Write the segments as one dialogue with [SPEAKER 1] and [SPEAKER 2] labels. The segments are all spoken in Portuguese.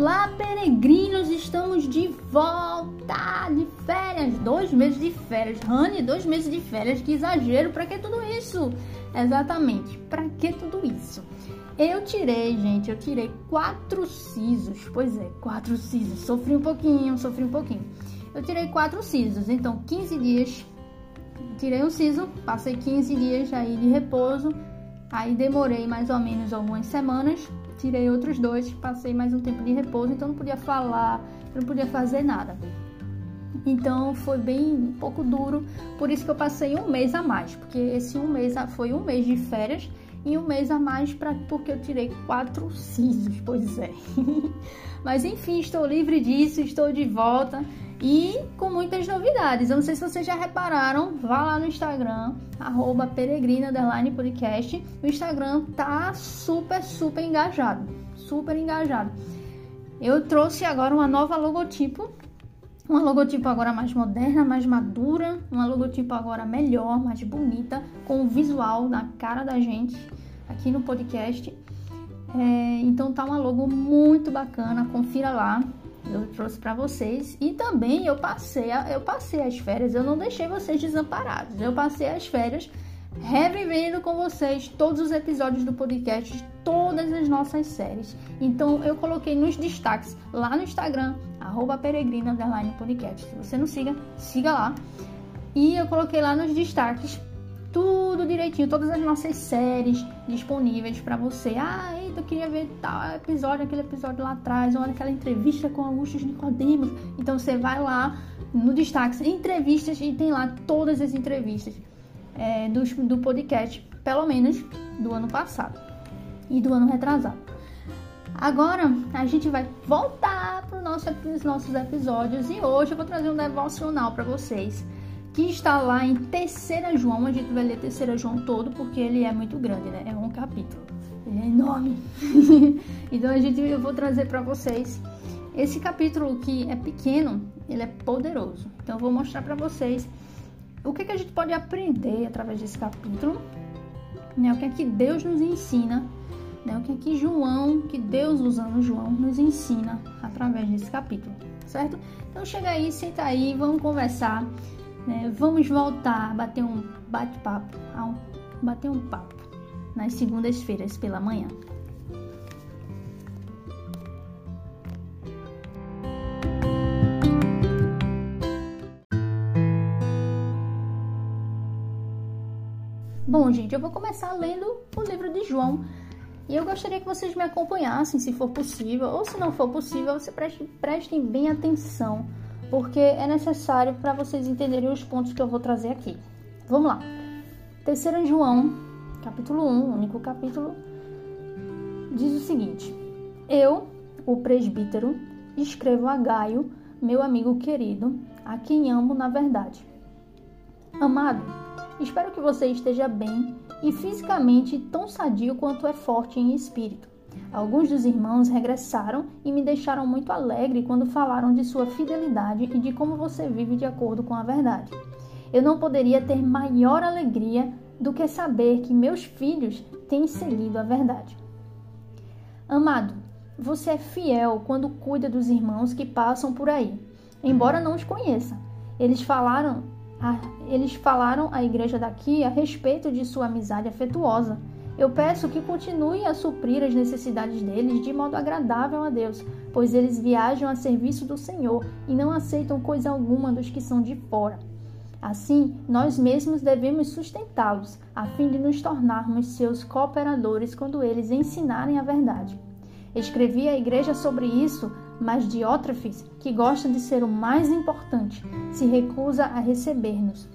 [SPEAKER 1] Olá, peregrinos! Estamos de volta de férias, dois meses de férias. Rani, dois meses de férias, que exagero! Para que tudo isso? Exatamente, para que tudo isso? Eu tirei, gente, eu tirei quatro sisos. Pois é, quatro sisos. Sofri um pouquinho, sofri um pouquinho. Eu tirei quatro sisos, então 15 dias. Tirei um siso, passei 15 dias aí de repouso. Aí demorei mais ou menos algumas semanas tirei outros dois, passei mais um tempo de repouso, então não podia falar, não podia fazer nada. Então foi bem um pouco duro, por isso que eu passei um mês a mais, porque esse um mês foi um mês de férias e um mês a mais pra, porque eu tirei quatro sisos, pois é. Mas enfim, estou livre disso, estou de volta e com muitas novidades. Eu não sei se vocês já repararam, vá lá no Instagram, arroba peregrina podcast. O Instagram tá super, super engajado. Super engajado. Eu trouxe agora uma nova logotipo. Uma logotipo agora mais moderna, mais madura. Uma logotipo agora melhor, mais bonita, com o visual na cara da gente aqui no podcast. É, então tá uma logo muito bacana, confira lá eu trouxe para vocês e também eu passei, eu passei as férias, eu não deixei vocês desamparados. Eu passei as férias revivendo com vocês todos os episódios do podcast, todas as nossas séries. Então eu coloquei nos destaques lá no Instagram, peregrina podcast. Se você não siga, siga lá. E eu coloquei lá nos destaques tudo direitinho, todas as nossas séries disponíveis para você. Ah, eu queria ver tal episódio, aquele episódio lá atrás, ou aquela entrevista com Augusto Nicodemos. Então você vai lá no destaque, entrevistas, e tem lá todas as entrevistas é, do, do podcast, pelo menos do ano passado e do ano retrasado. Agora a gente vai voltar para nosso, os nossos episódios e hoje eu vou trazer um devocional para vocês que está lá em Terceira João. A gente vai ler Terceira João todo porque ele é muito grande, né? É um capítulo. Ele é enorme. então a gente eu vou trazer para vocês esse capítulo que é pequeno, ele é poderoso. Então eu vou mostrar para vocês o que, que a gente pode aprender através desse capítulo, né? O que é que Deus nos ensina, né? O que é que João, que Deus usando João, nos ensina através desse capítulo, certo? Então chega aí, senta aí, vamos conversar né? Vamos voltar a bater um bate-papo, bater um papo nas segundas-feiras pela manhã. Bom, gente, eu vou começar lendo o livro de João. E eu gostaria que vocês me acompanhassem, se for possível, ou se não for possível, vocês prestem bem atenção porque é necessário para vocês entenderem os pontos que eu vou trazer aqui. Vamos lá. Terceiro João, capítulo 1, único capítulo, diz o seguinte: Eu, o presbítero, escrevo a Gaio, meu amigo querido, a quem amo na verdade. Amado, espero que você esteja bem e fisicamente tão sadio quanto é forte em espírito. Alguns dos irmãos regressaram e me deixaram muito alegre quando falaram de sua fidelidade e de como você vive de acordo com a verdade. Eu não poderia ter maior alegria do que saber que meus filhos têm seguido a verdade. Amado, você é fiel quando cuida dos irmãos que passam por aí, embora não os conheça. Eles falaram, a, eles falaram à igreja daqui a respeito de sua amizade afetuosa eu peço que continue a suprir as necessidades deles de modo agradável a Deus, pois eles viajam a serviço do Senhor e não aceitam coisa alguma dos que são de fora. Assim, nós mesmos devemos sustentá-los, a fim de nos tornarmos seus cooperadores quando eles ensinarem a verdade. Escrevi à igreja sobre isso, mas Diótrefes, que gosta de ser o mais importante, se recusa a receber-nos.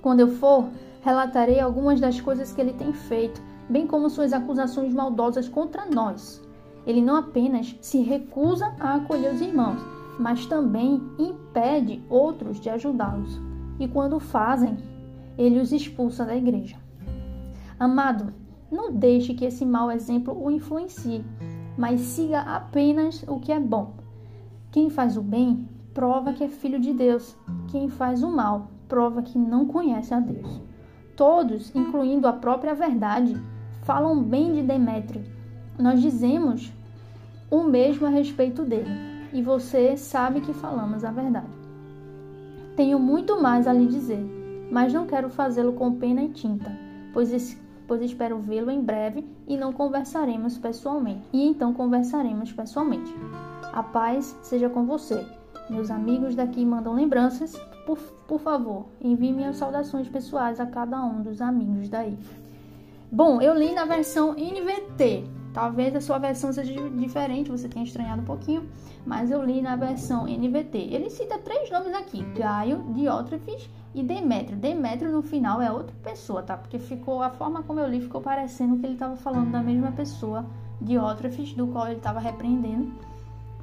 [SPEAKER 1] Quando eu for, relatarei algumas das coisas que ele tem feito bem como suas acusações maldosas contra nós. Ele não apenas se recusa a acolher os irmãos, mas também impede outros de ajudá-los. E quando fazem, ele os expulsa da igreja. Amado, não deixe que esse mau exemplo o influencie, mas siga apenas o que é bom. Quem faz o bem prova que é filho de Deus. Quem faz o mal prova que não conhece a Deus. Todos, incluindo a própria verdade, falam bem de Demétrio. Nós dizemos o mesmo a respeito dele, e você sabe que falamos a verdade. Tenho muito mais a lhe dizer, mas não quero fazê-lo com pena e tinta, pois, pois espero vê-lo em breve e não conversaremos pessoalmente. E então conversaremos pessoalmente. A paz seja com você. Meus amigos daqui mandam lembranças. Por, por favor, envie minhas saudações pessoais a cada um dos amigos daí. Bom, eu li na versão NVT. Talvez a sua versão seja diferente, você tenha estranhado um pouquinho, mas eu li na versão NVT. Ele cita três nomes aqui: Gaio, Diótrefes e Demétrio. Demétrio no final é outra pessoa, tá? Porque ficou a forma como eu li ficou parecendo que ele estava falando da mesma pessoa, Diótrefes, do qual ele estava repreendendo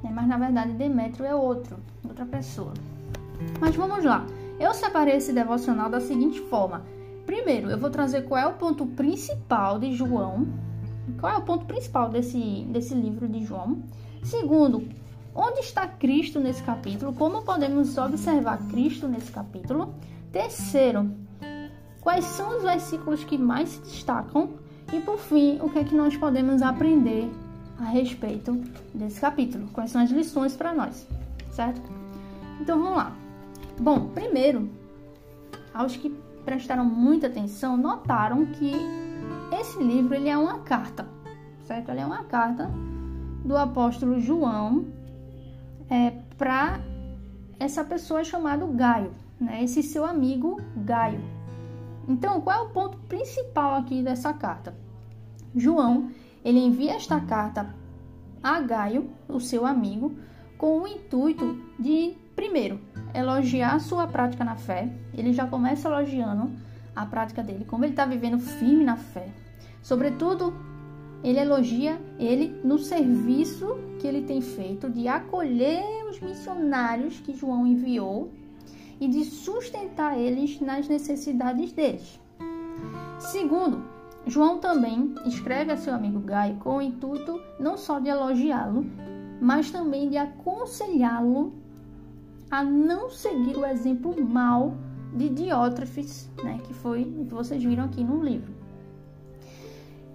[SPEAKER 1] né? mas na verdade Demétrio é outro, outra pessoa. Mas vamos lá. Eu separei esse devocional da seguinte forma. Primeiro, eu vou trazer qual é o ponto principal de João. Qual é o ponto principal desse, desse livro de João? Segundo, onde está Cristo nesse capítulo? Como podemos observar Cristo nesse capítulo? Terceiro, quais são os versículos que mais se destacam? E por fim, o que é que nós podemos aprender a respeito desse capítulo. Quais são as lições para nós, certo? Então vamos lá. Bom, primeiro, aos que prestaram muita atenção, notaram que esse livro ele é uma carta, certo? Ele é uma carta do apóstolo João é, para essa pessoa chamada Gaio, né? Esse seu amigo Gaio. Então, qual é o ponto principal aqui dessa carta? João ele envia esta carta a Gaio, o seu amigo, com o intuito de, primeiro, elogiar sua prática na fé. Ele já começa elogiando a prática dele, como ele está vivendo firme na fé. Sobretudo, ele elogia ele no serviço que ele tem feito de acolher os missionários que João enviou e de sustentar eles nas necessidades deles. Segundo, João também escreve a seu amigo Gaio com o intuito não só de elogiá-lo, mas também de aconselhá-lo a não seguir o exemplo mau de Diótrefes, né, que foi que vocês viram aqui no livro.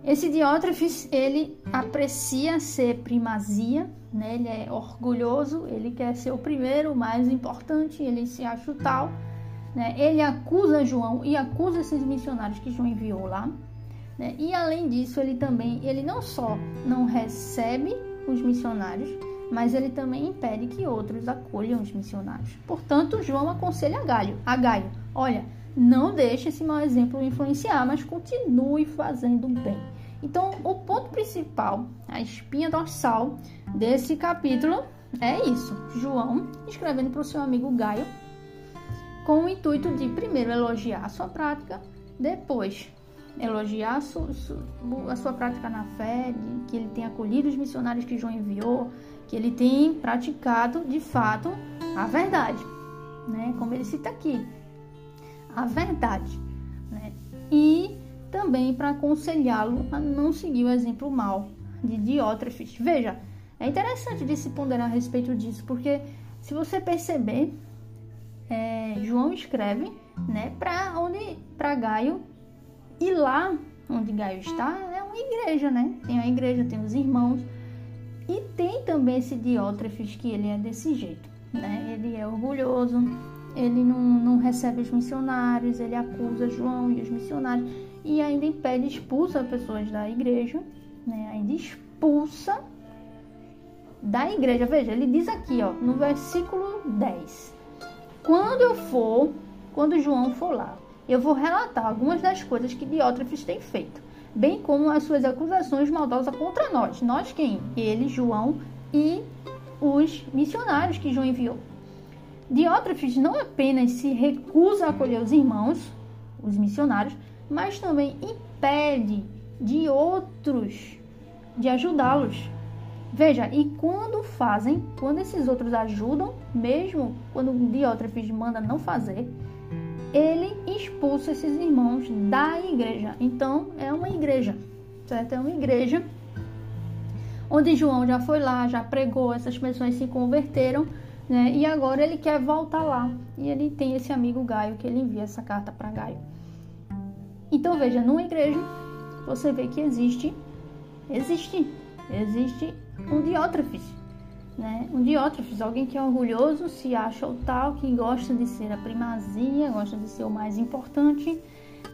[SPEAKER 1] Esse Diótrefes, ele aprecia ser primazia, né, ele é orgulhoso, ele quer ser o primeiro, o mais importante, ele se acha o tal. Né, ele acusa João e acusa esses missionários que João enviou lá. Né? E além disso, ele também, ele não só não recebe os missionários, mas ele também impede que outros acolham os missionários. Portanto, João aconselha a Gaio, a Gaio, olha, não deixe esse mau exemplo influenciar, mas continue fazendo bem. Então, o ponto principal, a espinha dorsal desse capítulo é isso. João escrevendo para o seu amigo Gaio com o intuito de primeiro elogiar a sua prática, depois elogiar a sua, a sua prática na fé, que ele tem acolhido os missionários que João enviou, que ele tem praticado de fato a verdade, né? Como ele cita aqui, a verdade, né? E também para aconselhá-lo a não seguir o exemplo mal de Diótrefes. Veja, é interessante de se ponderar a respeito disso, porque se você perceber, é, João escreve, né, para onde para Gaio e lá onde Gaio está é uma igreja, né? Tem a igreja, tem os irmãos. E tem também esse Diótrefes que ele é desse jeito, né? Ele é orgulhoso, ele não, não recebe os missionários, ele acusa João e os missionários e ainda impede, expulsa pessoas da igreja, né? Ainda expulsa da igreja. Veja, ele diz aqui, ó, no versículo 10. Quando eu for, quando João for lá, eu vou relatar algumas das coisas que Diótrefes tem feito, bem como as suas acusações maldosas contra nós. Nós quem? Ele, João e os missionários que João enviou. Diótrefes não apenas se recusa a acolher os irmãos, os missionários, mas também impede de outros de ajudá-los. Veja, e quando fazem, quando esses outros ajudam, mesmo quando Diótrefes manda não fazer, ele expulsa esses irmãos da igreja. Então, é uma igreja, certo? É uma igreja onde João já foi lá, já pregou, essas pessoas se converteram, né? E agora ele quer voltar lá. E ele tem esse amigo Gaio que ele envia essa carta para Gaio. Então, veja, numa igreja, você vê que existe existe existe um diótrefes, né? Um diótrefes, alguém que é orgulhoso, se acha o tal, que gosta de ser a primazia, gosta de ser o mais importante,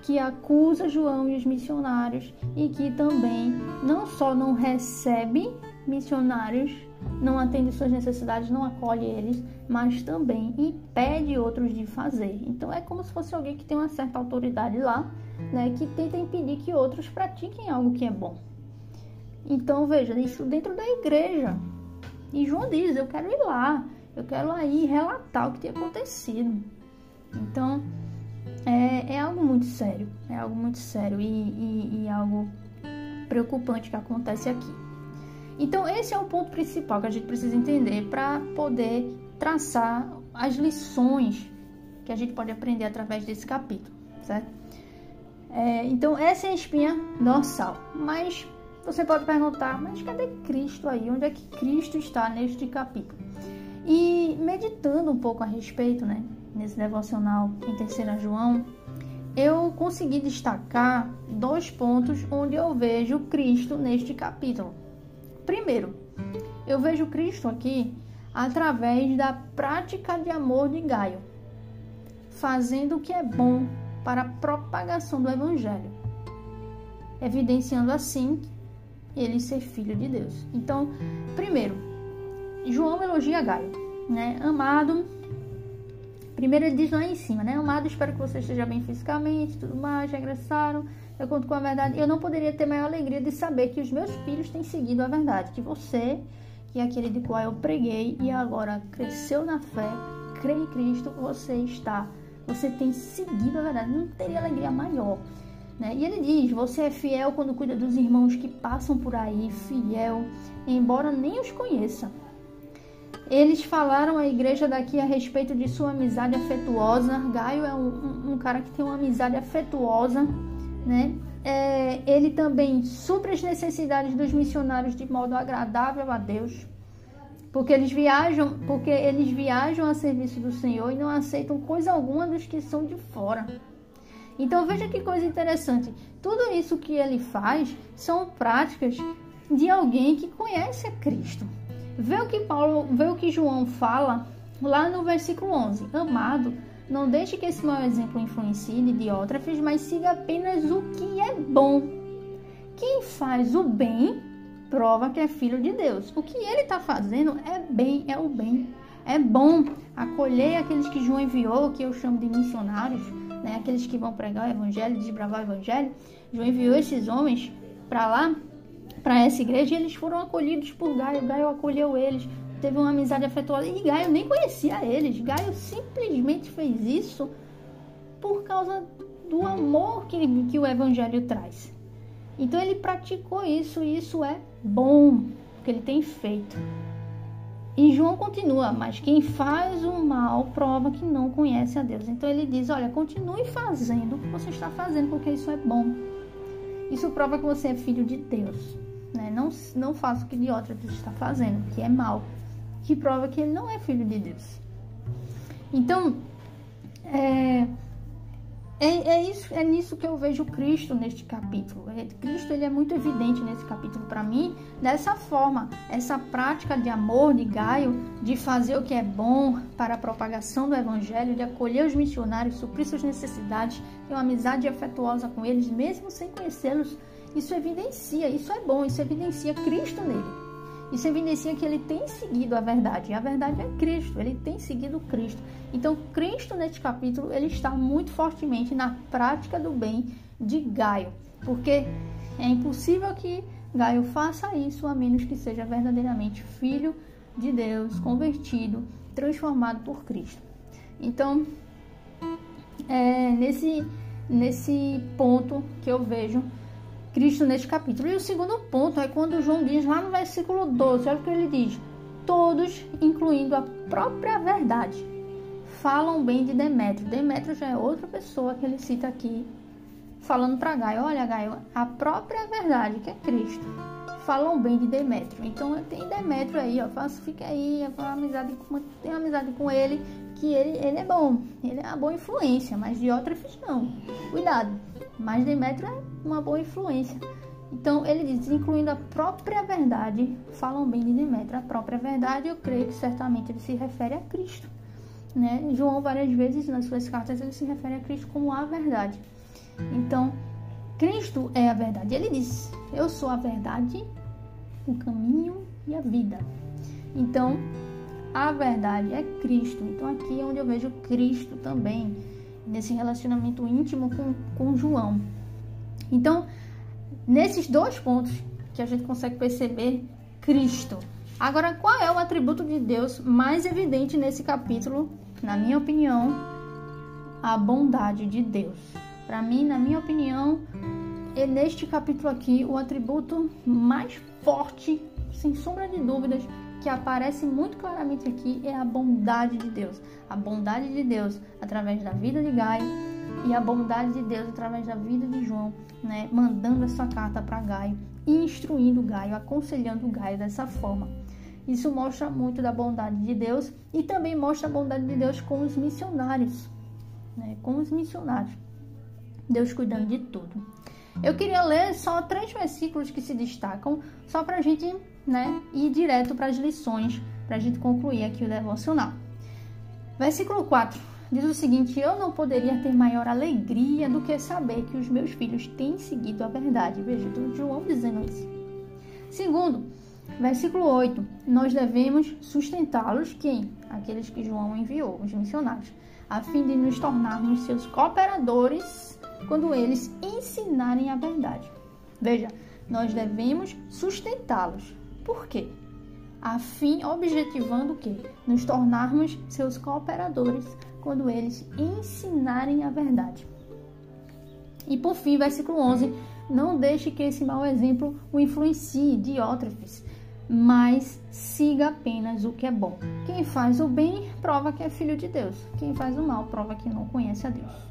[SPEAKER 1] que acusa João e os missionários e que também não só não recebe missionários, não atende suas necessidades, não acolhe eles, mas também impede outros de fazer. Então é como se fosse alguém que tem uma certa autoridade lá, né, que tenta impedir que outros pratiquem algo que é bom. Então veja, isso dentro da igreja. E João diz: Eu quero ir lá, eu quero aí relatar o que tem acontecido. Então é, é algo muito sério, é algo muito sério e, e, e algo preocupante que acontece aqui. Então, esse é o ponto principal que a gente precisa entender para poder traçar as lições que a gente pode aprender através desse capítulo, certo? É, então, essa é a espinha dorsal. Mas você pode perguntar, mas cadê Cristo aí? Onde é que Cristo está neste capítulo? E meditando um pouco a respeito, né, nesse devocional em Terceira João, eu consegui destacar dois pontos onde eu vejo Cristo neste capítulo. Primeiro, eu vejo Cristo aqui através da prática de amor de Gaio, fazendo o que é bom para a propagação do Evangelho, evidenciando assim ele ser filho de Deus. Então, primeiro, João elogia Gaio, né? Amado. Primeiro ele diz lá em cima, né? Amado, espero que você esteja bem fisicamente, tudo mais, regressaram. Eu conto com a verdade. Eu não poderia ter maior alegria de saber que os meus filhos têm seguido a verdade, que você, que é aquele de qual eu preguei e agora cresceu na fé, crê em Cristo, você está, você tem seguido a verdade. Não teria alegria maior. Né? E ele diz: Você é fiel quando cuida dos irmãos que passam por aí, fiel, embora nem os conheça. Eles falaram à igreja daqui a respeito de sua amizade afetuosa. Gaio é um, um, um cara que tem uma amizade afetuosa, né? É, ele também supre as necessidades dos missionários de modo agradável a Deus, porque eles viajam, porque eles viajam a serviço do Senhor e não aceitam coisa alguma dos que são de fora. Então veja que coisa interessante. Tudo isso que ele faz são práticas de alguém que conhece a Cristo. Vê o que Paulo, vê o que João fala lá no versículo 11. Amado, não deixe que esse mau exemplo influencie de Diótrefes, mas siga apenas o que é bom. Quem faz o bem prova que é filho de Deus. O que ele está fazendo é bem, é o bem. É bom acolher aqueles que João enviou, que eu chamo de missionários, né? aqueles que vão pregar o evangelho, desbravar o evangelho. João enviou esses homens para lá, para essa igreja, e eles foram acolhidos por Gaio. Gaio acolheu eles, teve uma amizade afetuosa. E Gaio nem conhecia eles. Gaio simplesmente fez isso por causa do amor que, que o evangelho traz. Então ele praticou isso e isso é bom, que ele tem feito. E João continua, mas quem faz o mal prova que não conhece a Deus. Então ele diz: olha, continue fazendo o que você está fazendo, porque isso é bom. Isso prova que você é filho de Deus. Né? Não, não faça o que outra está fazendo, que é mal. Que prova que ele não é filho de Deus. Então, é, é, é, isso, é nisso que eu vejo Cristo neste capítulo. É, Cristo ele é muito evidente nesse capítulo para mim, dessa forma, essa prática de amor de Gaio, de fazer o que é bom para a propagação do evangelho, de acolher os missionários, suprir suas necessidades, ter uma amizade afetuosa com eles, mesmo sem conhecê-los. Isso evidencia, isso é bom, isso evidencia Cristo nele. Isso evidencia que ele tem seguido a verdade. E a verdade é Cristo, ele tem seguido Cristo. Então, Cristo, neste capítulo, ele está muito fortemente na prática do bem de Gaio. Porque é impossível que Gaio faça isso a menos que seja verdadeiramente filho de Deus, convertido, transformado por Cristo. Então, é nesse, nesse ponto que eu vejo Cristo neste capítulo. E o segundo ponto é quando João diz lá no versículo 12, olha o que ele diz: Todos, incluindo a própria verdade, falam bem de Demétrio. Demétrio já é outra pessoa que ele cita aqui, falando para Gaio: Olha, Gaio, a própria verdade, que é Cristo, falam bem de Demétrio. Então tem Demétrio aí, ó, faça, fica aí, amizade, tem amizade com ele, que ele, ele é bom, ele é uma boa influência, mas de outra não. Cuidado. Mas Demétrio é uma boa influência. Então ele diz, incluindo a própria verdade, falam bem de Demétrio. A própria verdade, eu creio que certamente ele se refere a Cristo. Né? João, várias vezes nas suas cartas, ele se refere a Cristo como a verdade. Então, Cristo é a verdade. Ele diz: Eu sou a verdade, o caminho e a vida. Então, a verdade é Cristo. Então, aqui é onde eu vejo Cristo também, nesse relacionamento íntimo com, com João. Então, nesses dois pontos que a gente consegue perceber Cristo. Agora, qual é o atributo de Deus mais evidente nesse capítulo? Na minha opinião, a bondade de Deus. Para mim, na minha opinião, é neste capítulo aqui o atributo mais forte, sem sombra de dúvidas, que aparece muito claramente aqui é a bondade de Deus. A bondade de Deus através da vida de Gai e a bondade de Deus através da vida de João, né, mandando essa carta para Gaio e instruindo Gaio, aconselhando Gaio dessa forma. Isso mostra muito da bondade de Deus e também mostra a bondade de Deus com os missionários, né, com os missionários. Deus cuidando de tudo. Eu queria ler só três versículos que se destacam, só para a gente né, ir direto para as lições, para a gente concluir aqui o devocional. Versículo 4 diz o seguinte: Eu não poderia ter maior alegria do que saber que os meus filhos têm seguido a verdade. Veja, João dizendo isso. Segundo, versículo 8: Nós devemos sustentá-los, quem? Aqueles que João enviou, os missionários, a fim de nos tornarmos seus cooperadores quando eles ensinarem a verdade. Veja, nós devemos sustentá-los. Por quê? A fim, objetivando o quê? Nos tornarmos seus cooperadores quando eles ensinarem a verdade. E por fim, versículo 11: Não deixe que esse mau exemplo o influencie, Diótrefes, mas siga apenas o que é bom. Quem faz o bem prova que é filho de Deus, quem faz o mal prova que não conhece a Deus.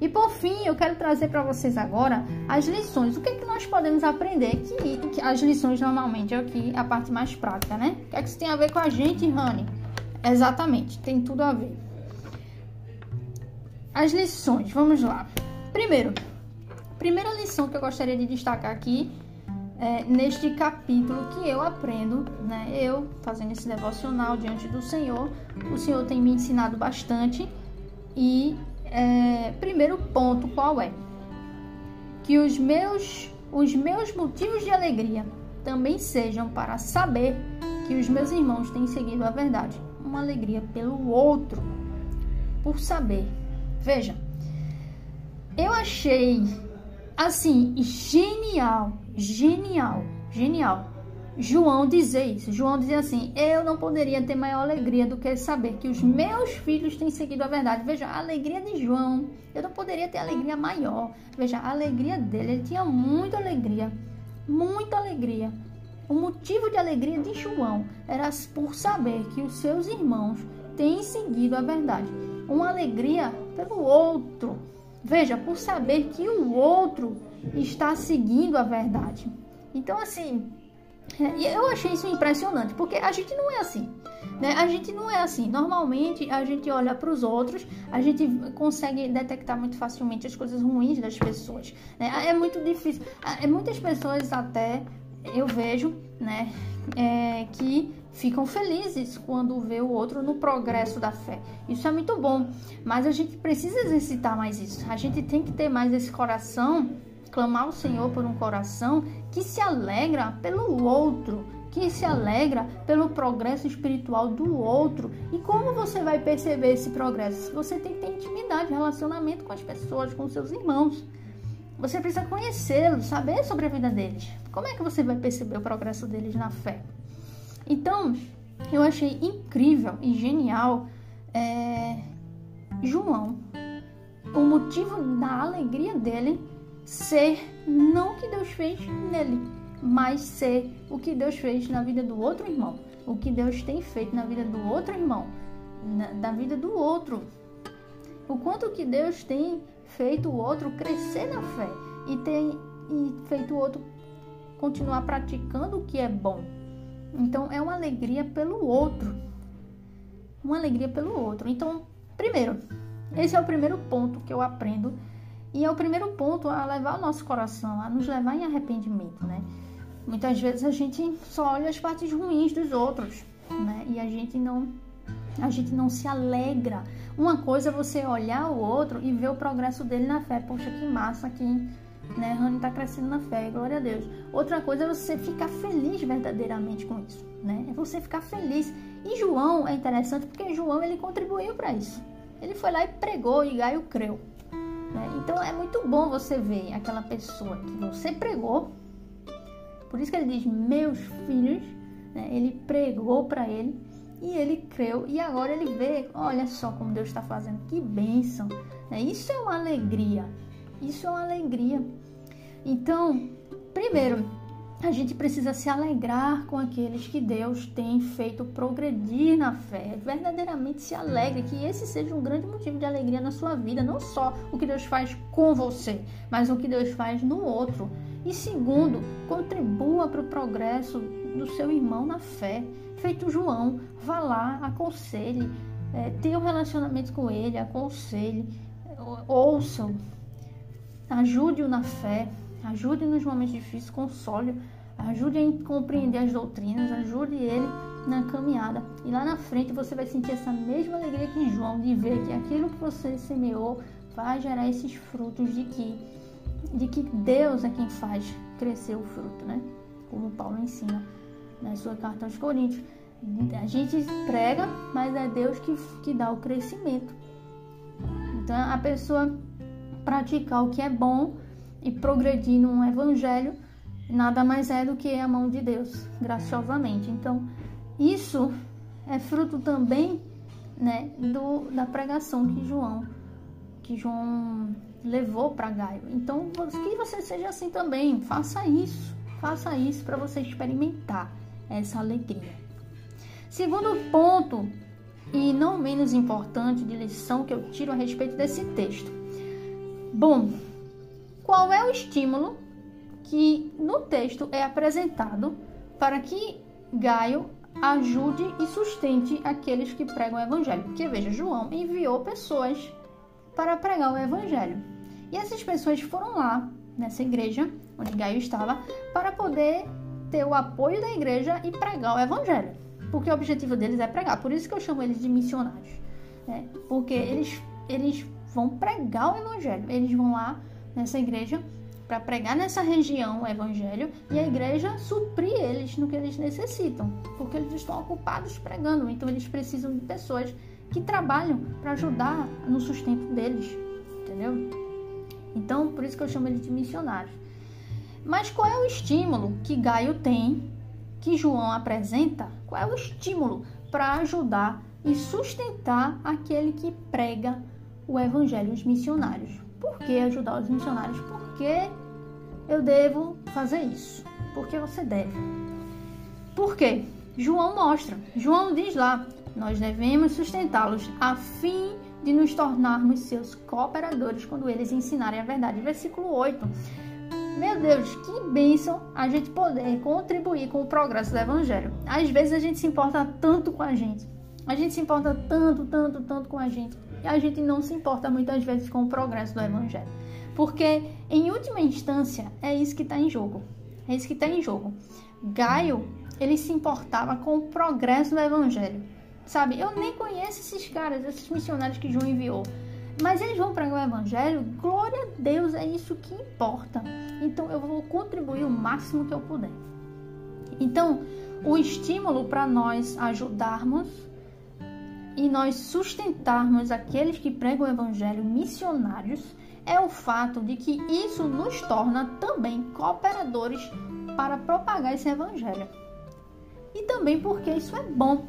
[SPEAKER 1] E por fim, eu quero trazer para vocês agora as lições. O que, é que nós podemos aprender? Que, que as lições normalmente é aqui a parte mais prática, né? O que é que isso tem a ver com a gente, Rani? Exatamente, tem tudo a ver. As lições, vamos lá. Primeiro, primeira lição que eu gostaria de destacar aqui é, neste capítulo que eu aprendo, né? Eu fazendo esse devocional diante do Senhor, o Senhor tem me ensinado bastante. E é, primeiro ponto qual é? Que os meus os meus motivos de alegria também sejam para saber que os meus irmãos têm seguido a verdade. Uma alegria pelo outro, por saber Veja, eu achei assim genial, genial, genial. João dizer isso. João dizia assim: Eu não poderia ter maior alegria do que saber que os meus filhos têm seguido a verdade. Veja, a alegria de João. Eu não poderia ter alegria maior. Veja, a alegria dele. Ele tinha muita alegria. Muita alegria. O motivo de alegria de João era por saber que os seus irmãos têm seguido a verdade uma alegria pelo outro. Veja, por saber que o outro está seguindo a verdade. Então, assim, é, eu achei isso impressionante, porque a gente não é assim. Né? A gente não é assim. Normalmente, a gente olha para os outros, a gente consegue detectar muito facilmente as coisas ruins das pessoas. Né? É muito difícil. É, muitas pessoas, até eu vejo, né, é, que ficam felizes quando vê o outro no progresso da fé. Isso é muito bom, mas a gente precisa exercitar mais isso. A gente tem que ter mais esse coração, clamar ao Senhor por um coração que se alegra pelo outro, que se alegra pelo progresso espiritual do outro. E como você vai perceber esse progresso? Você tem que ter intimidade, relacionamento com as pessoas, com seus irmãos. Você precisa conhecê-los, saber sobre a vida deles. Como é que você vai perceber o progresso deles na fé? Então, eu achei incrível e genial é, João, o motivo da alegria dele ser não o que Deus fez nele, mas ser o que Deus fez na vida do outro irmão, o que Deus tem feito na vida do outro irmão, na, da vida do outro. O quanto que Deus tem feito o outro crescer na fé e tem e feito o outro continuar praticando o que é bom. Então é uma alegria pelo outro. Uma alegria pelo outro. Então, primeiro, esse é o primeiro ponto que eu aprendo E é o primeiro ponto a levar o nosso coração, a nos levar em arrependimento, né? Muitas vezes a gente só olha as partes ruins dos outros, né? E a gente não a gente não se alegra. Uma coisa é você olhar o outro e ver o progresso dele na fé. Poxa, que massa que né, Rani tá crescendo na fé, glória a Deus. Outra coisa é você ficar feliz verdadeiramente com isso, né? É você ficar feliz. E João é interessante porque João ele contribuiu para isso. Ele foi lá e pregou e Gaio creu. Né? Então é muito bom você ver aquela pessoa que você pregou. Por isso que ele diz meus filhos. Né? Ele pregou para ele e ele creu. E agora ele vê, olha só como Deus está fazendo, que bênção. Né? Isso é uma alegria. Isso é uma alegria. Então, primeiro, a gente precisa se alegrar com aqueles que Deus tem feito progredir na fé. Verdadeiramente se alegre, que esse seja um grande motivo de alegria na sua vida. Não só o que Deus faz com você, mas o que Deus faz no outro. E segundo, contribua para o progresso do seu irmão na fé. Feito João, vá lá, aconselhe, é, tenha um relacionamento com ele, aconselhe, ouça, ajude-o na fé, ajude nos momentos difíceis, console, ajude a compreender as doutrinas, ajude ele na caminhada. E lá na frente você vai sentir essa mesma alegria que João de ver que aquilo que você semeou vai gerar esses frutos de que de que Deus é quem faz crescer o fruto, né? Como Paulo ensina na sua carta aos Coríntios. A gente prega, mas é Deus que, que dá o crescimento. Então a pessoa praticar o que é bom e progredir no evangelho, nada mais é do que a mão de Deus, graciosamente. Então, isso é fruto também né, do, da pregação que João, que João levou para Gaio. Então, que você seja assim também, faça isso, faça isso para você experimentar essa alegria. Segundo ponto, e não menos importante de lição que eu tiro a respeito desse texto. Bom, qual é o estímulo que no texto é apresentado para que Gaio ajude e sustente aqueles que pregam o evangelho. Porque veja, João enviou pessoas para pregar o evangelho. E essas pessoas foram lá nessa igreja onde Gaio estava para poder ter o apoio da igreja e pregar o evangelho. Porque o objetivo deles é pregar. Por isso que eu chamo eles de missionários. Né? Porque eles, eles vão pregar o evangelho. Eles vão lá nessa igreja para pregar nessa região o evangelho e a igreja suprir eles no que eles necessitam, porque eles estão ocupados pregando, então eles precisam de pessoas que trabalham para ajudar no sustento deles, entendeu? Então, por isso que eu chamo eles de missionários. Mas qual é o estímulo que Gaio tem, que João apresenta? Qual é o estímulo para ajudar e sustentar aquele que prega o evangelho, os missionários? Por que ajudar os missionários? Por que eu devo fazer isso? Por que você deve? Por quê? João mostra. João diz lá: nós devemos sustentá-los a fim de nos tornarmos seus cooperadores quando eles ensinarem a verdade. Versículo 8. Meu Deus, que bênção a gente poder contribuir com o progresso do Evangelho. Às vezes a gente se importa tanto com a gente. A gente se importa tanto, tanto, tanto com a gente e a gente não se importa muitas vezes com o progresso do Evangelho. Porque, em última instância, é isso que está em jogo. É isso que está em jogo. Gaio, ele se importava com o progresso do Evangelho. Sabe, eu nem conheço esses caras, esses missionários que João enviou. Mas eles vão pregar o Evangelho, glória a Deus, é isso que importa. Então eu vou contribuir o máximo que eu puder. Então, o estímulo para nós ajudarmos e nós sustentarmos aqueles que pregam o evangelho missionários é o fato de que isso nos torna também cooperadores para propagar esse evangelho. E também porque isso é bom.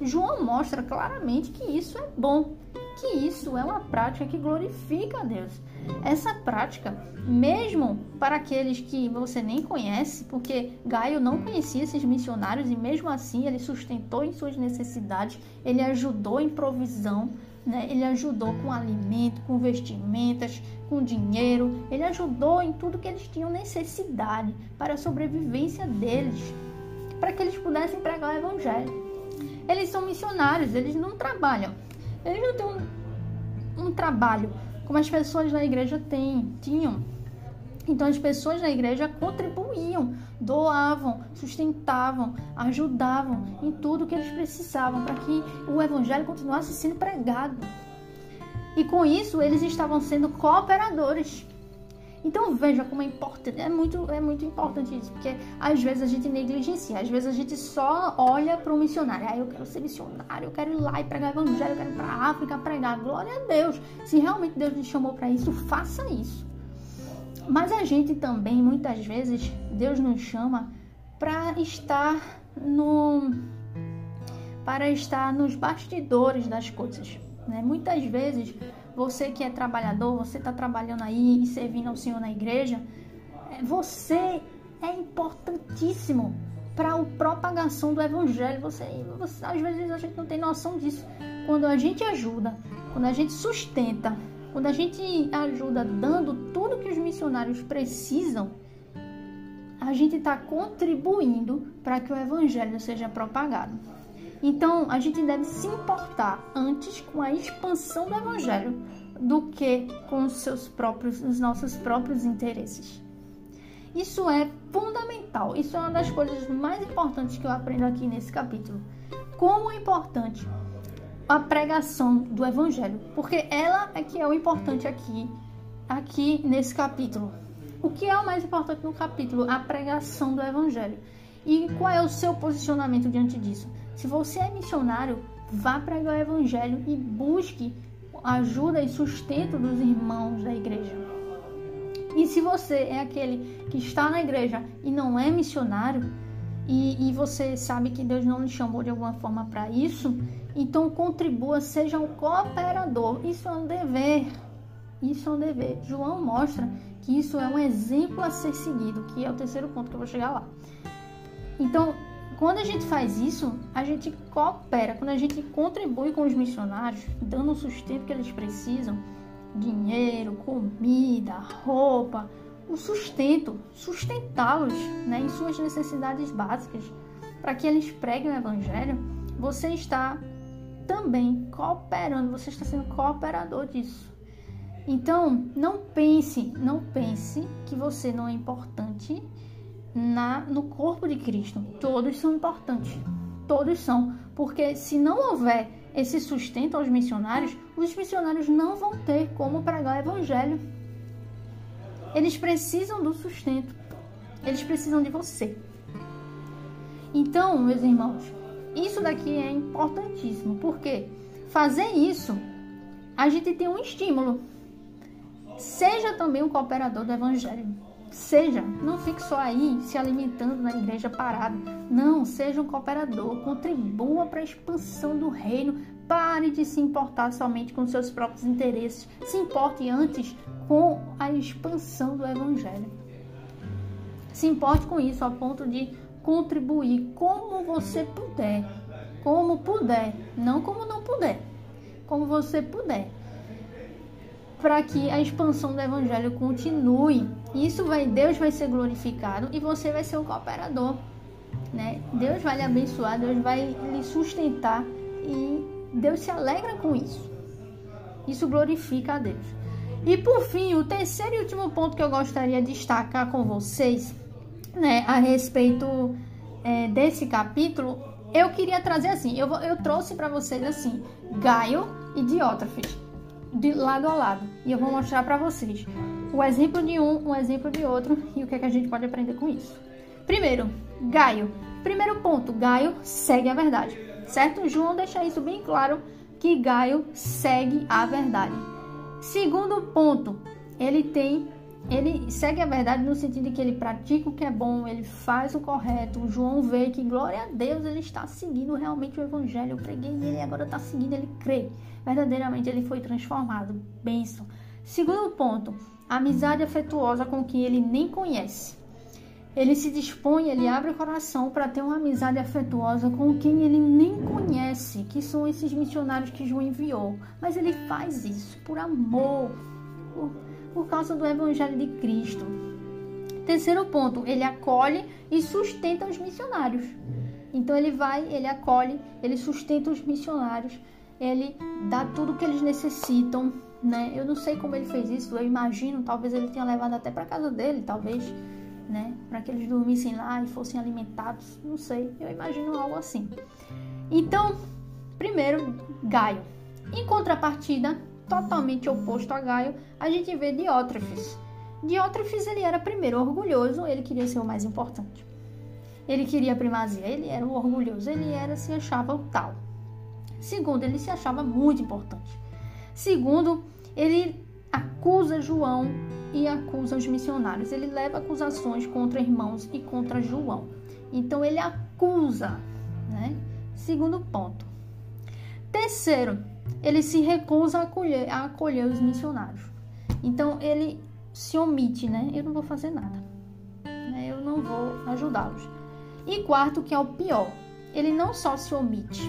[SPEAKER 1] João mostra claramente que isso é bom, que isso é uma prática que glorifica a Deus. Essa prática, mesmo para aqueles que você nem conhece, porque Gaio não conhecia esses missionários e mesmo assim ele sustentou em suas necessidades, ele ajudou em provisão, né? ele ajudou com alimento, com vestimentas, com dinheiro, ele ajudou em tudo que eles tinham necessidade para a sobrevivência deles, para que eles pudessem pregar o evangelho. Eles são missionários, eles não trabalham, eles não têm um, um trabalho como as pessoas da igreja têm, tinham. Então as pessoas da igreja contribuíam, doavam, sustentavam, ajudavam em tudo que eles precisavam para que o evangelho continuasse sendo pregado. E com isso eles estavam sendo cooperadores. Então veja como é importante, é muito, é muito importante isso, porque às vezes a gente negligencia, às vezes a gente só olha para o missionário, ah, eu quero ser missionário, eu quero ir lá e pregar evangelho, eu quero ir para a África pregar, glória a Deus. Se realmente Deus te chamou para isso, faça isso. Mas a gente também, muitas vezes, Deus nos chama para estar no para estar nos bastidores das coisas. Né? Muitas vezes você que é trabalhador, você está trabalhando aí e servindo ao Senhor na igreja, é, você é importantíssimo para a propagação do evangelho. Você, você, às vezes a gente não tem noção disso. Quando a gente ajuda, quando a gente sustenta, quando a gente ajuda dando tudo que os missionários precisam, a gente está contribuindo para que o evangelho seja propagado. Então, a gente deve se importar antes com a expansão do evangelho do que com os seus próprios, os nossos próprios interesses. Isso é fundamental. Isso é uma das coisas mais importantes que eu aprendo aqui nesse capítulo. Como é importante a pregação do evangelho, porque ela é que é o importante aqui, aqui nesse capítulo. O que é o mais importante no capítulo? A pregação do evangelho. E qual é o seu posicionamento diante disso? Se você é missionário, vá pregar o evangelho e busque ajuda e sustento dos irmãos da igreja. E se você é aquele que está na igreja e não é missionário, e, e você sabe que Deus não lhe chamou de alguma forma para isso, então contribua, seja um cooperador. Isso é um dever. Isso é um dever. João mostra que isso é um exemplo a ser seguido, que é o terceiro ponto que eu vou chegar lá. Então, quando a gente faz isso, a gente coopera, quando a gente contribui com os missionários, dando o sustento que eles precisam, dinheiro, comida, roupa, o sustento, sustentá-los né, em suas necessidades básicas, para que eles preguem o evangelho, você está também cooperando, você está sendo cooperador disso. Então, não pense, não pense que você não é importante na, no corpo de Cristo. Todos são importantes. Todos são. Porque se não houver esse sustento aos missionários, os missionários não vão ter como pregar o evangelho. Eles precisam do sustento. Eles precisam de você. Então, meus irmãos, isso daqui é importantíssimo. Porque fazer isso, a gente tem um estímulo. Seja também um cooperador do evangelho. Seja, não fique só aí se alimentando na igreja parado. Não, seja um cooperador, contribua para a expansão do reino. Pare de se importar somente com seus próprios interesses. Se importe antes com a expansão do evangelho. Se importe com isso a ponto de contribuir como você puder. Como puder, não como não puder. Como você puder para que a expansão do evangelho continue. Isso vai, Deus vai ser glorificado e você vai ser o cooperador, né? Deus vai lhe abençoar, Deus vai lhe sustentar e Deus se alegra com isso. Isso glorifica a Deus. E por fim, o terceiro e último ponto que eu gostaria de destacar com vocês, né, a respeito é, desse capítulo, eu queria trazer assim, eu, eu trouxe para vocês assim, Gaio e Diótrefes de lado a lado. E eu vou mostrar para vocês o exemplo de um, o exemplo de outro e o que, é que a gente pode aprender com isso. Primeiro, Gaio. Primeiro ponto, Gaio segue a verdade, certo? João deixa isso bem claro que Gaio segue a verdade. Segundo ponto, ele tem ele segue a verdade no sentido de que ele pratica o que é bom, ele faz o correto. O João vê que, glória a Deus, ele está seguindo realmente o evangelho. Eu preguei e ele agora está seguindo, ele crê. Verdadeiramente ele foi transformado. Benção. Segundo ponto, amizade afetuosa com quem ele nem conhece. Ele se dispõe, ele abre o coração para ter uma amizade afetuosa com quem ele nem conhece, que são esses missionários que João enviou. Mas ele faz isso por amor, por, por causa do Evangelho de Cristo. Terceiro ponto, ele acolhe e sustenta os missionários. Então ele vai, ele acolhe, ele sustenta os missionários ele dá tudo o que eles necessitam, né? Eu não sei como ele fez isso, eu imagino, talvez ele tenha levado até para casa dele, talvez, né? Para que eles dormissem lá e fossem alimentados, não sei, eu imagino algo assim. Então, primeiro, Gaio. Em contrapartida, totalmente oposto a Gaio, a gente vê Diótrefes. Diótrefes ele era primeiro orgulhoso, ele queria ser o mais importante. Ele queria primazia, ele era o orgulhoso, ele era se achava o tal. Segundo, ele se achava muito importante. Segundo, ele acusa João e acusa os missionários. Ele leva acusações contra irmãos e contra João. Então ele acusa, né? Segundo ponto. Terceiro, ele se recusa a acolher, a acolher os missionários. Então ele se omite, né? Eu não vou fazer nada. Né? Eu não vou ajudá-los. E quarto, que é o pior, ele não só se omite,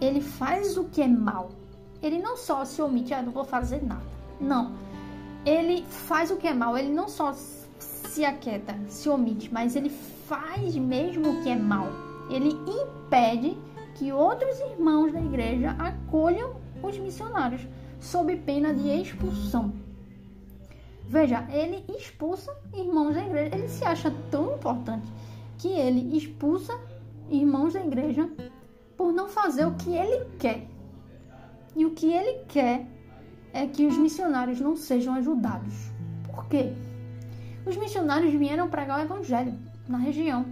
[SPEAKER 1] ele faz o que é mal. Ele não só se omite, ah, não vou fazer nada. Não. Ele faz o que é mal, ele não só se aquieta, se omite, mas ele faz mesmo o que é mal. Ele impede que outros irmãos da igreja acolham os missionários, sob pena de expulsão. Veja, ele expulsa irmãos da igreja. Ele se acha tão importante que ele expulsa irmãos da igreja por não fazer o que ele quer. E o que ele quer é que os missionários não sejam ajudados. Por quê? Os missionários vieram pregar o evangelho na região.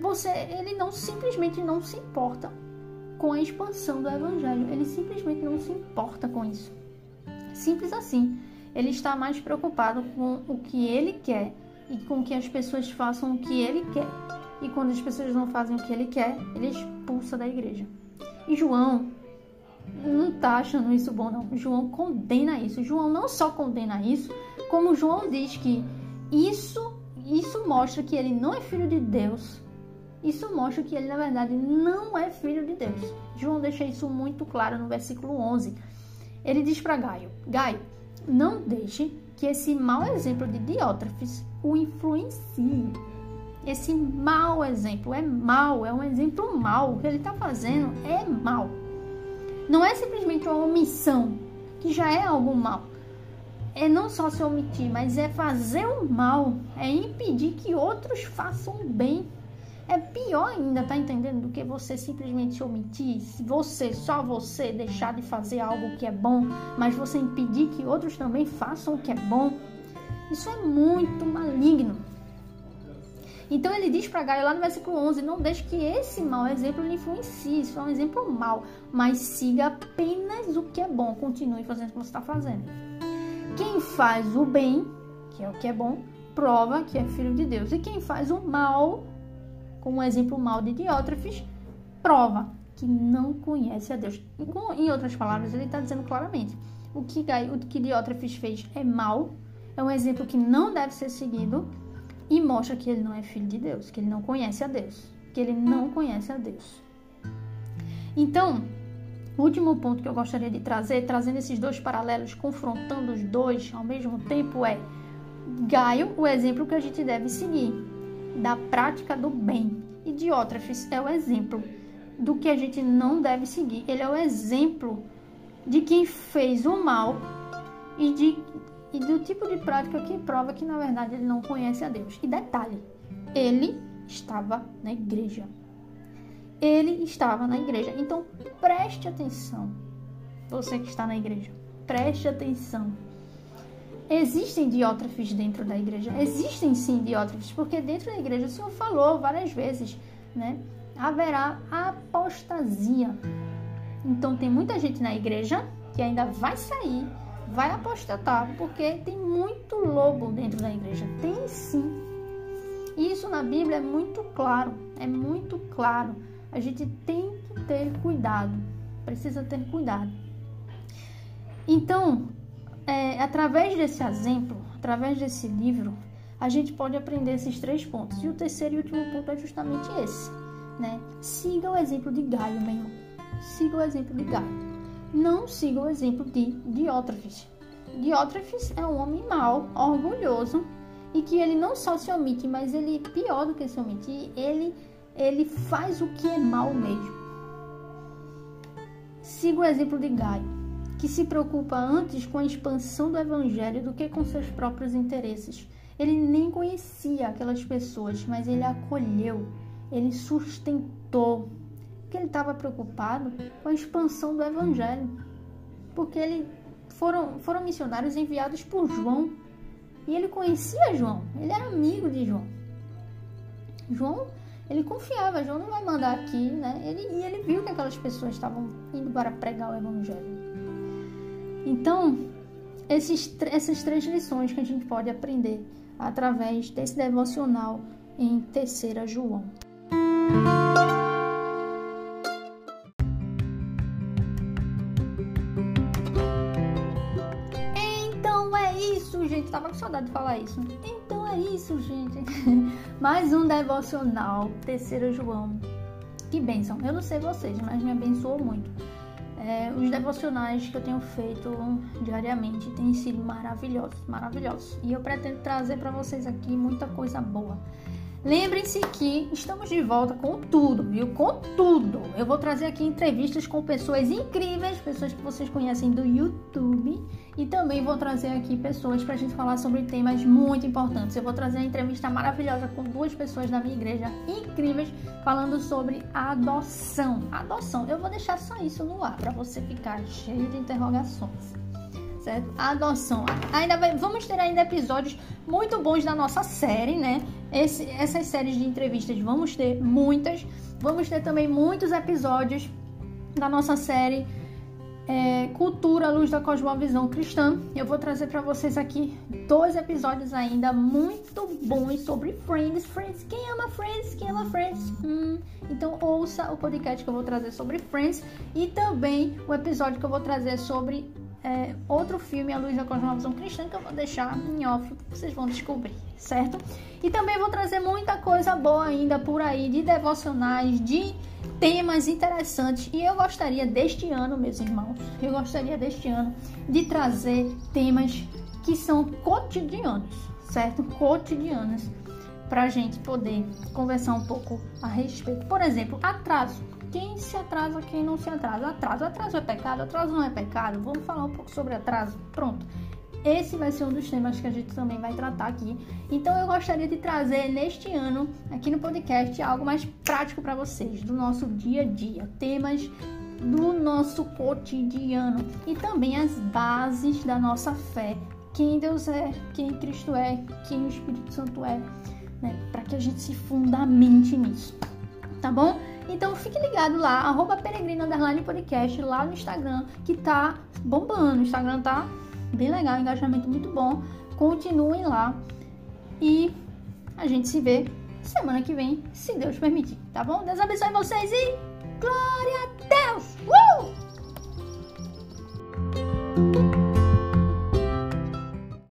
[SPEAKER 1] Você, ele não simplesmente não se importa com a expansão do evangelho. Ele simplesmente não se importa com isso. Simples assim. Ele está mais preocupado com o que ele quer e com que as pessoas façam o que ele quer. E quando as pessoas não fazem o que ele quer, ele expulsa da igreja. E João não está achando isso bom, não. João condena isso. João não só condena isso, como João diz que isso, isso mostra que ele não é filho de Deus. Isso mostra que ele, na verdade, não é filho de Deus. João deixa isso muito claro no versículo 11. Ele diz para Gaio: Gaio, não deixe que esse mau exemplo de Diótrefes o influencie. Esse mau exemplo é mau, é um exemplo mau. O que ele está fazendo é mau. Não é simplesmente uma omissão, que já é algo mal. É não só se omitir, mas é fazer o mal, é impedir que outros façam bem. É pior ainda, tá entendendo? Do que você simplesmente omitir, você, só você, deixar de fazer algo que é bom, mas você impedir que outros também façam o que é bom. Isso é muito maligno. Então ele diz para Gaio lá no versículo 11: Não deixe que esse mau exemplo lhe influencie. Isso é um exemplo mau, mas siga apenas o que é bom. Continue fazendo o que você está fazendo. Quem faz o bem, que é o que é bom, prova que é filho de Deus. E quem faz o mal, como o exemplo mal de Diótrefes, prova que não conhece a Deus. Em outras palavras, ele está dizendo claramente: o que, o que Diótrefes fez é mal, é um exemplo que não deve ser seguido e mostra que ele não é filho de Deus, que ele não conhece a Deus, que ele não conhece a Deus. Então, o último ponto que eu gostaria de trazer, trazendo esses dois paralelos, confrontando os dois ao mesmo tempo, é Gaio, o exemplo que a gente deve seguir da prática do bem. E Diótrefes é o exemplo do que a gente não deve seguir. Ele é o exemplo de quem fez o mal e de e do tipo de prática que prova que na verdade ele não conhece a Deus. E detalhe, ele estava na igreja. Ele estava na igreja. Então preste atenção, você que está na igreja, preste atenção. Existem diótrafes dentro da igreja? Existem sim diótrafes, porque dentro da igreja o Senhor falou várias vezes, né? Haverá apostasia. Então tem muita gente na igreja que ainda vai sair vai apostatar, porque tem muito lobo dentro da igreja. Tem sim. E isso na Bíblia é muito claro, é muito claro. A gente tem que ter cuidado, precisa ter cuidado. Então, é, através desse exemplo, através desse livro, a gente pode aprender esses três pontos. E o terceiro e último ponto é justamente esse, né? Siga o exemplo de Gaio, meu irmão. Siga o exemplo de Gaio não siga o exemplo de Diótrefes. Diótrefes é um homem mau, orgulhoso e que ele não só se omite, mas ele pior do que se omitir, ele ele faz o que é mal mesmo. Siga o exemplo de Gaio, que se preocupa antes com a expansão do evangelho do que com seus próprios interesses. Ele nem conhecia aquelas pessoas, mas ele acolheu, ele sustentou, porque ele estava preocupado com a expansão do evangelho, porque ele foram, foram missionários enviados por João e ele conhecia João, ele era amigo de João. João, ele confiava, João não vai mandar aqui, né? Ele, e ele viu que aquelas pessoas estavam indo para pregar o evangelho. Então, esses, essas três lições que a gente pode aprender através desse devocional em Terceira João. Então é isso, gente. Tava com saudade de falar isso. Então é isso, gente. Mais um devocional, Terceira João. Que bênção. Eu não sei vocês, mas me abençoou muito. É, os devocionais que eu tenho feito diariamente têm sido maravilhosos, maravilhosos. E eu pretendo trazer para vocês aqui muita coisa boa. Lembrem-se que estamos de volta com tudo, viu? Com tudo. Eu vou trazer aqui entrevistas com pessoas incríveis, pessoas que vocês conhecem do YouTube. E também vou trazer aqui pessoas para a gente falar sobre temas muito importantes. Eu vou trazer uma entrevista maravilhosa com duas pessoas da minha igreja incríveis, falando sobre adoção. Adoção. Eu vou deixar só isso no ar para você ficar cheio de interrogações certo? Adoção. Ainda vai, vamos ter ainda episódios muito bons da nossa série, né? Esse, essas séries de entrevistas vamos ter muitas. Vamos ter também muitos episódios da nossa série é, Cultura Luz da Cosmovisão Cristã. Eu vou trazer para vocês aqui dois episódios ainda muito bons sobre Friends. Friends, quem ama Friends? Quem ama Friends? Hum, então ouça o podcast que eu vou trazer sobre Friends e também o episódio que eu vou trazer sobre é, outro filme, A Luz da Cosmovisão Cristã, que eu vou deixar em off, vocês vão descobrir, certo? E também vou trazer muita coisa boa ainda por aí, de devocionais, de temas interessantes. E eu gostaria deste ano, meus irmãos, eu gostaria deste ano de trazer temas que são cotidianos, certo? Cotidianos, para a gente poder conversar um pouco a respeito. Por exemplo, atraso quem se atrasa, quem não se atrasa. Atraso, atraso é pecado, atraso não é pecado. Vamos falar um pouco sobre atraso. Pronto. Esse vai ser um dos temas que a gente também vai tratar aqui. Então eu gostaria de trazer neste ano, aqui no podcast, algo mais prático para vocês, do nosso dia a dia, temas do nosso cotidiano e também as bases da nossa fé. Quem Deus é, quem Cristo é, quem o Espírito Santo é, né? Para que a gente se fundamente nisso. Tá bom? Então fique ligado lá, arroba peregrino podcast lá no Instagram, que tá bombando. O Instagram tá bem legal, engajamento muito bom. Continuem lá e a gente se vê semana que vem, se Deus permitir, tá bom? Deus abençoe vocês e glória a Deus!